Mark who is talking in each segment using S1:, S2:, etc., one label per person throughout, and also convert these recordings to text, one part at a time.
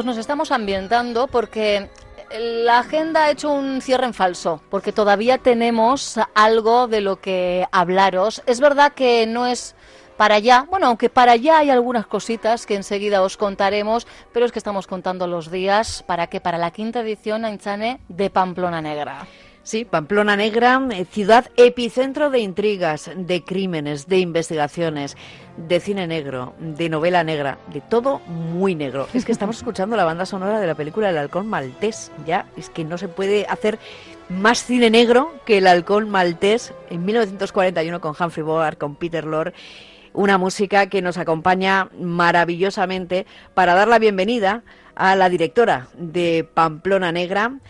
S1: Pues nos estamos ambientando porque la agenda ha hecho un cierre en falso, porque todavía tenemos algo de lo que hablaros. Es verdad que no es para allá, bueno, aunque para allá hay algunas cositas que enseguida os contaremos, pero es que estamos contando los días para que para la quinta edición, Ainchane, de Pamplona Negra.
S2: Sí, Pamplona Negra, eh, ciudad epicentro de intrigas, de crímenes, de investigaciones, de cine negro, de novela negra, de todo muy negro. Es que estamos escuchando la banda sonora de la película El halcón maltés, ya, es que no se puede hacer más cine negro que El halcón maltés en 1941 con Humphrey Bogart, con Peter Lorre una música que nos acompaña maravillosamente para dar la bienvenida a la directora de Pamplona Negra,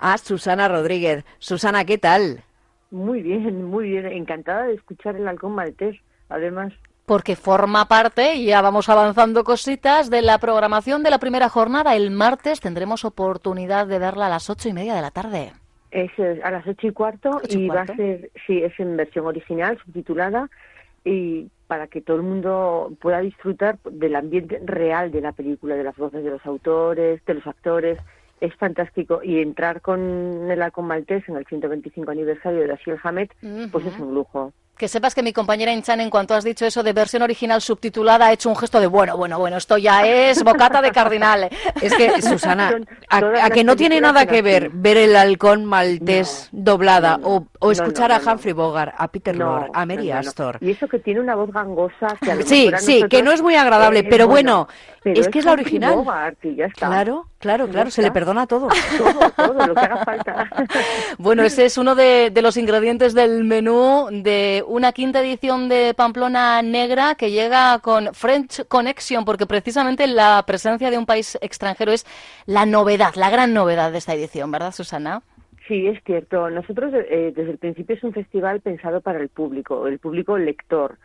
S2: a Susana Rodríguez. Susana, ¿qué tal?
S3: Muy bien, muy bien. Encantada de escuchar el halcón maltés, además.
S1: Porque forma parte, y ya vamos avanzando cositas, de la programación de la primera jornada. El martes tendremos oportunidad de verla a las ocho y media de la tarde.
S3: Es a las ocho y cuarto y, va a ser, sí, es en versión original, subtitulada, y para que todo el mundo pueda disfrutar del ambiente real de la película, de las voces de los autores, de los actores, es fantástico y entrar con el Halcón Maltés en el 125 aniversario de Dashiell Hammett, pues es un lujo.
S1: Que sepas que mi compañera Inchan, en cuanto has dicho eso de versión original subtitulada, ha hecho un gesto de bueno, bueno, bueno, esto ya es bocata de cardinal.
S2: Es que, Susana, a, que no tiene nada que ver ver el halcón maltés doblada o, escuchar a Humphrey Bogart, a Peter Lorre, a Mary Astor.
S3: Y eso que tiene una voz gangosa. Que
S2: sí, sí, que no es muy agradable, pero bueno, es que es, la original.
S3: Bogart y ya está.
S2: Claro, claro, claro, se le perdona todo.
S3: Todo, todo, lo que haga falta.
S1: bueno, ese es uno de, de los ingredientes del menú de una quinta edición de Pamplona Negra que llega con French Connection, porque precisamente la presencia de un país extranjero es la novedad, la gran novedad de esta edición, ¿verdad, Susana?
S3: Sí, es cierto. Nosotros eh, desde el principio es un festival pensado para el público, el público lector.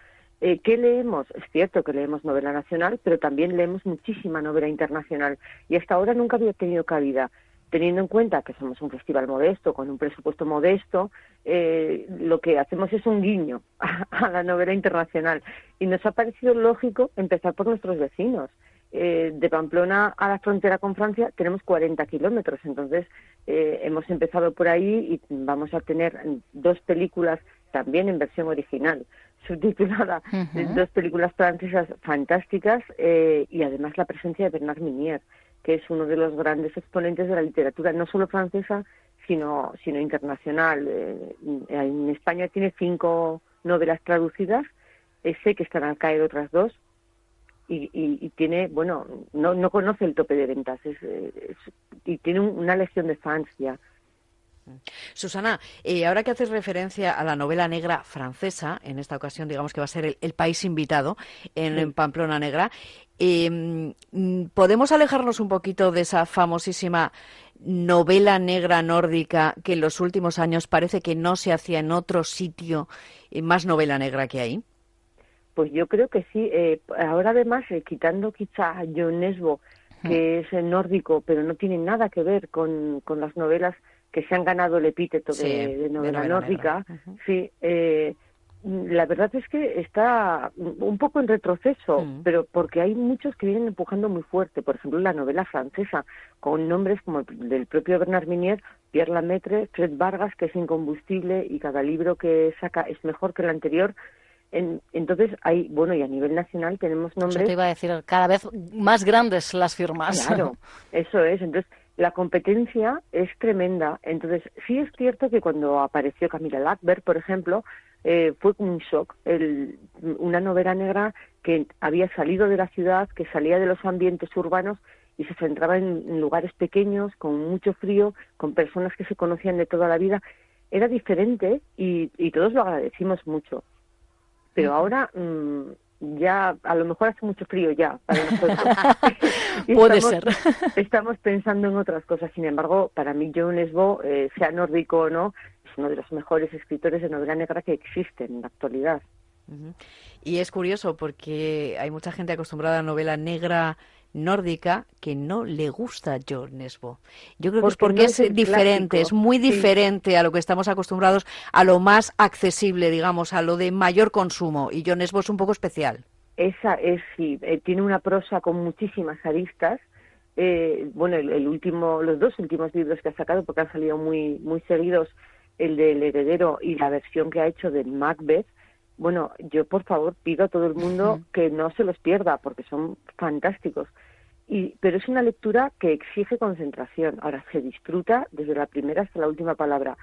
S3: Eh, ¿Qué leemos? Es cierto que leemos novela nacional, pero también leemos muchísima novela internacional y hasta ahora nunca había tenido cabida teniendo en cuenta que somos un festival modesto, con un presupuesto modesto, eh, lo que hacemos es un guiño a, la novela internacional. Y nos ha parecido lógico empezar por nuestros vecinos. Eh, de Pamplona a la frontera con Francia tenemos 40 kilómetros, entonces eh, hemos empezado por ahí y vamos a tener dos películas también en versión original, subtitulada, dos películas francesas fantásticas y además la presencia de Bernard Minier que es uno de los grandes exponentes de la literatura, no solo francesa, sino, sino internacional. Eh, en España tiene cinco novelas traducidas, sé que están al caer otras dos, y, tiene, bueno, no, no conoce el tope de ventas, y tiene una legión de fans ya.
S2: Susana, eh, ahora que haces referencia a la novela negra francesa, en esta ocasión digamos que va a ser el, país invitado en, Pamplona Negra, em, ¿podemos alejarnos un poquito de esa famosísima novela negra nórdica que en los últimos años parece que no se hacía en otro sitio eh, más novela negra que hay?
S3: Pues yo creo que sí. Eh, ahora además, quitando quizá a John Nesbo, que es nórdico, pero no tiene nada que ver con, con las novelas que se han ganado el epíteto de, novela, nórdica, sí, eh, la verdad es que está un poco en retroceso, mm. pero porque hay muchos que vienen empujando muy fuerte. Por ejemplo, la novela francesa, con nombres como el del propio Bernard Minier, Pierre Lamaitre, Fred Vargas, que es incombustible y cada libro que saca es mejor que el anterior. entonces hay, bueno, y a nivel nacional tenemos nombres. Eso
S1: te iba a decir, cada vez más grandes las firmas.
S3: Claro, eso es. Entonces, la competencia es tremenda. Entonces, sí es cierto que cuando apareció Camila Lackberg, por ejemplo, eh, fue un shock. El, una novela negra que había salido de la ciudad, que salía de los ambientes urbanos y se centraba en, lugares pequeños, con mucho frío, con personas que se conocían de toda la vida. Era diferente y, todos lo agradecimos mucho. Pero ahora mm, ya, a lo mejor hace mucho frío ya para nosotros.
S1: Puede ser.
S3: estamos pensando en otras cosas. Sin embargo, para mí, John Lesbo, eh, sea nórdico o no, uno de los mejores escritores de novela negra que existen en la actualidad.
S2: Y es curioso porque hay mucha gente acostumbrada a novela negra nórdica que no le gusta John Nesbo. Yo creo que es porque es, diferente, es muy diferente a lo que estamos acostumbrados, a lo más accesible, digamos, a lo de mayor consumo. Y John Nesbo es un poco especial.
S3: Esa es, sí, eh, tiene una prosa con muchísimas aristas. Eh, bueno, el, último, los dos últimos libros que ha sacado, porque han salido muy, muy seguidos, el del heredero y la versión que ha hecho de Macbeth, bueno, yo por favor pido a todo el mundo que no se los pierda porque son fantásticos. Y, pero es una lectura que exige concentración. Ahora se disfruta desde la primera hasta la última palabra.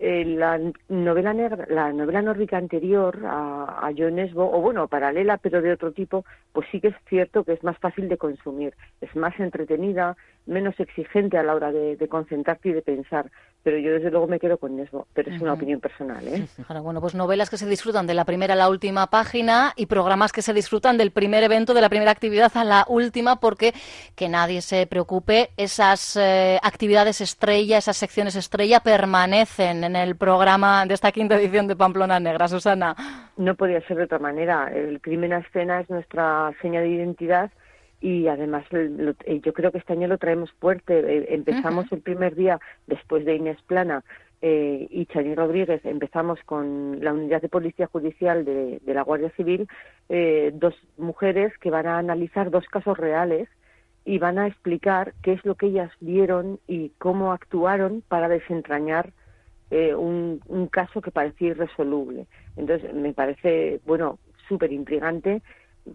S3: Eh, la novela negra, la novela nórdica anterior a, a John Esbo, o bueno, paralela pero de otro tipo, pues sí que es cierto que es más fácil de consumir, es más entretenida, menos exigente a la hora de, de concentrarte y de pensar pero yo desde luego me quedo con eso, pero es una opinión personal. ¿eh?
S1: bueno, pues novelas que se disfrutan de la primera a la última página y programas que se disfrutan del primer evento, de la primera actividad a la última, porque que nadie se preocupe, esas eh, actividades estrella, esas secciones estrella permanecen en el programa de esta quinta edición de Pamplona Negra, Susana.
S3: No podía ser de otra manera. El crimen a escena es nuestra seña de identidad y además eh, yo creo que este año lo traemos fuerte. Eh, empezamos el primer día después de Inés Plana eh, y Chani Rodríguez, empezamos con la unidad de policía judicial de, la Guardia Civil, dos mujeres que van a analizar dos casos reales y van a explicar qué es lo que ellas vieron y cómo actuaron para desentrañar un, un caso que parecía irresoluble. Entonces, me parece, bueno, súper intrigante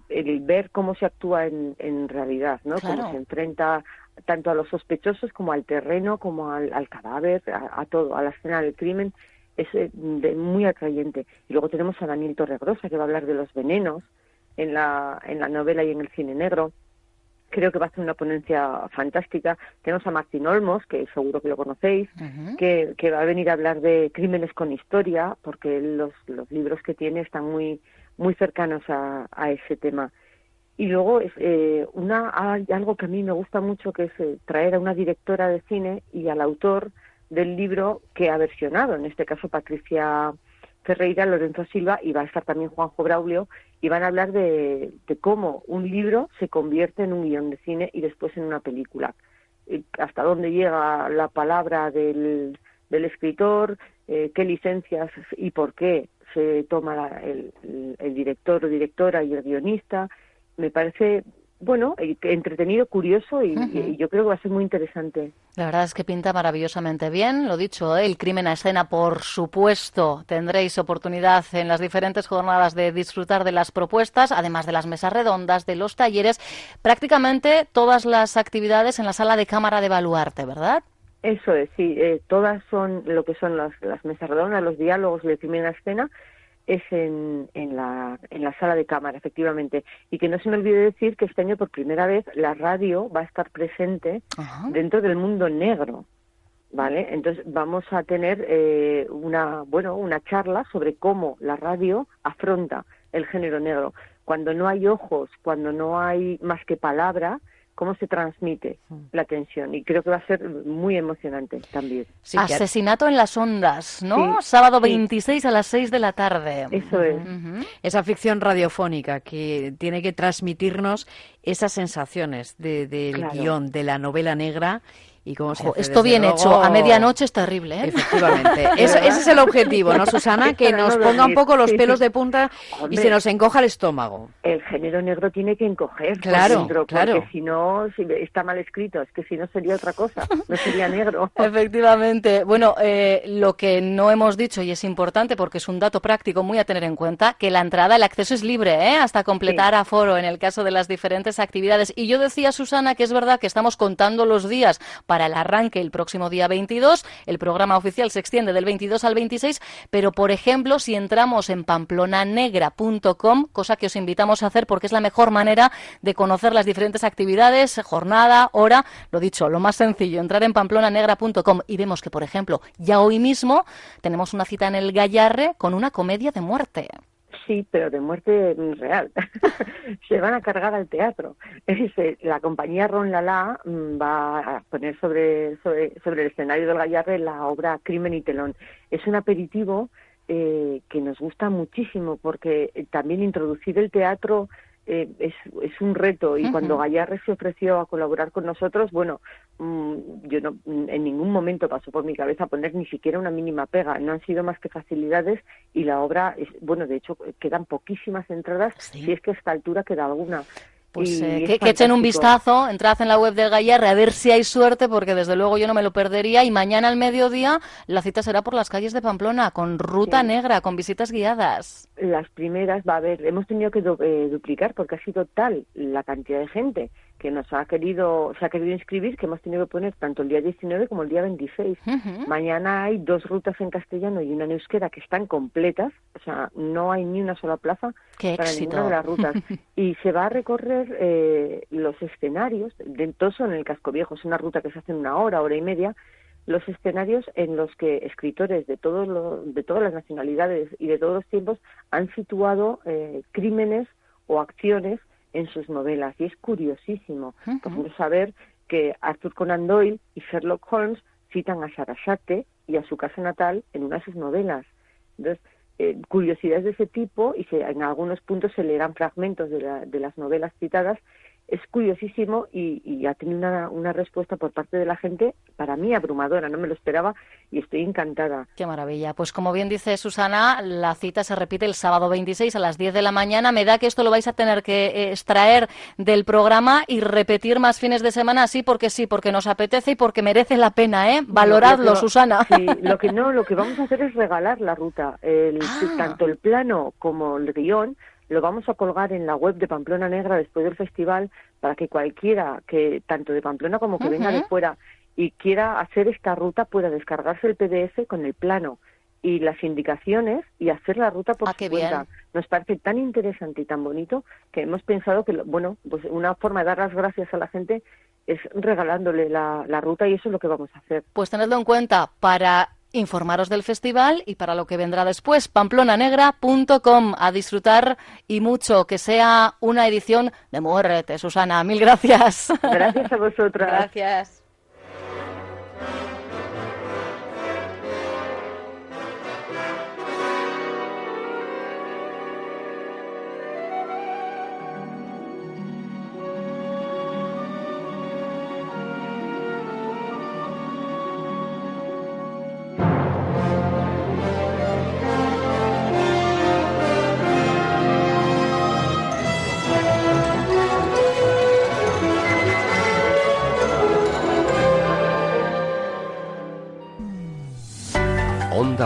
S3: el ver cómo se actúa en, en realidad, ¿no? Cómo se enfrenta tanto a los sospechosos como al terreno, como al, cadáver, a, todo, a la escena del crimen, es eh, muy atrayente. Y luego tenemos a Daniel Torregrosa, que va a hablar de los venenos en la, en la novela y en el cine negro. Creo que va a ser una ponencia fantástica. Tenemos a Martín Olmos, que seguro que lo conocéis, que, que va a venir a hablar de crímenes con historia, porque los, los libros que tiene están muy muy cercanos a, a ese tema. Y luego es eh, una hay algo que a mí me gusta mucho que es eh, traer a una directora de cine y al autor del libro que ha versionado, en este caso Patricia Ferreira, Lorenzo Silva y va a estar también Juanjo Braulio y van a hablar de, de cómo un libro se convierte en un guion de cine y después en una película. Hasta dónde llega la palabra del, del escritor, eh, qué licencias y por qué se toma el, director o directora y el guionista. Me parece bueno, entretenido, curioso y, yo creo que va a ser muy interesante.
S1: La verdad es que pinta maravillosamente bien. Lo dicho, ¿eh? el crimen a escena, por supuesto, tendréis oportunidad en las diferentes jornadas de disfrutar de las propuestas, además de las mesas redondas, de los talleres, prácticamente todas las actividades en la sala de cámara de Baluarte, ¿verdad?
S3: Eso es, sí, eh, todas son lo que son las, las mesas redondas, los diálogos de primera escena, es en, en, la, en la sala de cámara, efectivamente. Y que no se me olvide decir que este año por primera vez la radio va a estar presente dentro del mundo negro. ¿Vale? Entonces vamos a tener eh, una, bueno, una charla sobre cómo la radio afronta el género negro. Cuando no hay ojos, cuando no hay más que palabra, cómo se transmite la tensión y creo que va a ser muy emocionante también.
S1: Asesinato en las ondas, ¿no? Sábado 26 a las 6 de la tarde.
S3: Eso es.
S2: Esa ficción radiofónica que tiene que transmitirnos esas sensaciones del guion, de la novela negra y cómo se
S1: Jo,
S2: hace,
S1: esto bien
S2: luego-
S1: hecho, a medianoche es terrible, ¿eh?
S2: Efectivamente. Eso- ese es el objetivo, ¿no, Susana? Que nos
S3: no
S2: ponga un poco los
S3: Sí,
S2: pelos
S3: sí.
S2: de punta y se nos encoja el estómago.
S3: El género negro tiene que encoger por
S2: Claro,
S3: dentro,
S2: claro.
S3: porque si no, si está mal escrito, es que si no sería otra cosa, no sería negro.
S1: Efectivamente. Bueno, eh, lo que no hemos dicho y es importante porque es un dato práctico muy a tener en cuenta, que la entrada, el acceso es libre, ¿eh? hasta completar aforo en el caso de las diferentes actividades. Y yo decía, Susana, que es verdad que estamos contando los días para el arranque el próximo día 22. El programa oficial se extiende del 22 al 26, pero por ejemplo, si entramos en pamplonanegra.com, cosa que os invitamos a hacer porque es la mejor manera de conocer las diferentes actividades, jornada, hora, lo dicho, lo más sencillo, entrar en pamplonanegra.com y vemos que, por ejemplo, ya hoy mismo tenemos una cita en el Gallarre con una comedia de muerte.
S3: Sí, pero de muerte real. Se van a cargar al teatro. La compañía Ron Lala mm, va a poner sobre, sobre, sobre el escenario del Gallarre la obra Crimen y Telón. Es un aperitivo eh, que nos gusta muchísimo porque también introducir el teatro eh, es, es un reto y cuando Gallarre se ofreció a colaborar con nosotros, bueno, mm, yo no, en ningún momento pasó por mi cabeza poner ni siquiera una mínima pega. No han sido más que facilidades y la obra, es, bueno, de hecho quedan poquísimas entradas,
S1: Sí.
S3: si es que a esta altura queda alguna.
S1: Pues eh, que, que echen un vistazo, entrad en la web del Gallarre a ver si hay suerte, porque desde luego yo no me lo perdería. Y mañana al mediodía la cita será por las calles de Pamplona, con ruta
S3: Sí.
S1: negra, con visitas guiadas.
S3: Las primeras va a haber, hemos tenido que du- eh, duplicar porque ha sido tal la cantidad de gente que nos ha querido, se ha querido inscribir que hemos tenido que poner tanto el día 19 como el día 26.
S1: Ujú.
S3: Mañana hay dos rutas en castellano y una en euskera que están completas, o sea, no hay ni una sola plaza
S1: ¡Qué
S3: para
S1: éxito!
S3: ninguna de las rutas. y se va a recorrer eh, los escenarios, de todos son en el Casco Viejo, es una ruta que se hace en una hora, hora y media, los escenarios en los que escritores de todos los, de todas las nacionalidades y de todos los tiempos han situado eh, crímenes o acciones en sus novelas. Y es curiosísimo ejemplo saber que Arthur Conan Doyle y Sherlock Holmes citan a Sarasate y a su casa natal en una de sus novelas. Entonces eh, curiosidades de ese tipo y se, en algunos puntos se leerán fragmentos de, la- de las novelas citadas es curiosísimo y, y ha tenido una, una respuesta por parte de la gente para mí abrumadora, no me lo esperaba y estoy encantada.
S1: Qué maravilla. Pues como bien dice Susana, la cita se repite el sábado 26 a las 10 de la mañana. Me da que esto lo vais a tener que eh, extraer del programa y repetir más fines de semana, sí, porque sí, porque nos apetece y porque merece la pena, ¿eh? Valoradlo, Susana.
S3: Sí, lo que no, lo que vamos a hacer es regalar la ruta. El-
S1: Ah.
S3: Tanto el plano como el guion lo vamos a colgar en la web de Pamplona Negra después del festival para que cualquiera que tanto de Pamplona como que venga de fuera y quiera hacer esta ruta pueda descargarse el PDF con el plano y las indicaciones y hacer la ruta por
S1: Ah,
S3: su cuenta.
S1: bien.
S3: Nos parece tan interesante y tan bonito que hemos pensado que, bueno, pues una forma de dar las gracias a la gente es regalándole la, la ruta y eso es lo que vamos a hacer.
S1: Pues tenedlo en cuenta para informaros del festival y para lo que vendrá después. pamplonanegra.com a disfrutar y mucho. Que sea una edición de muerte, Susana. Mil gracias.
S3: Gracias a vosotras.
S1: Gracias.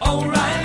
S4: Parts.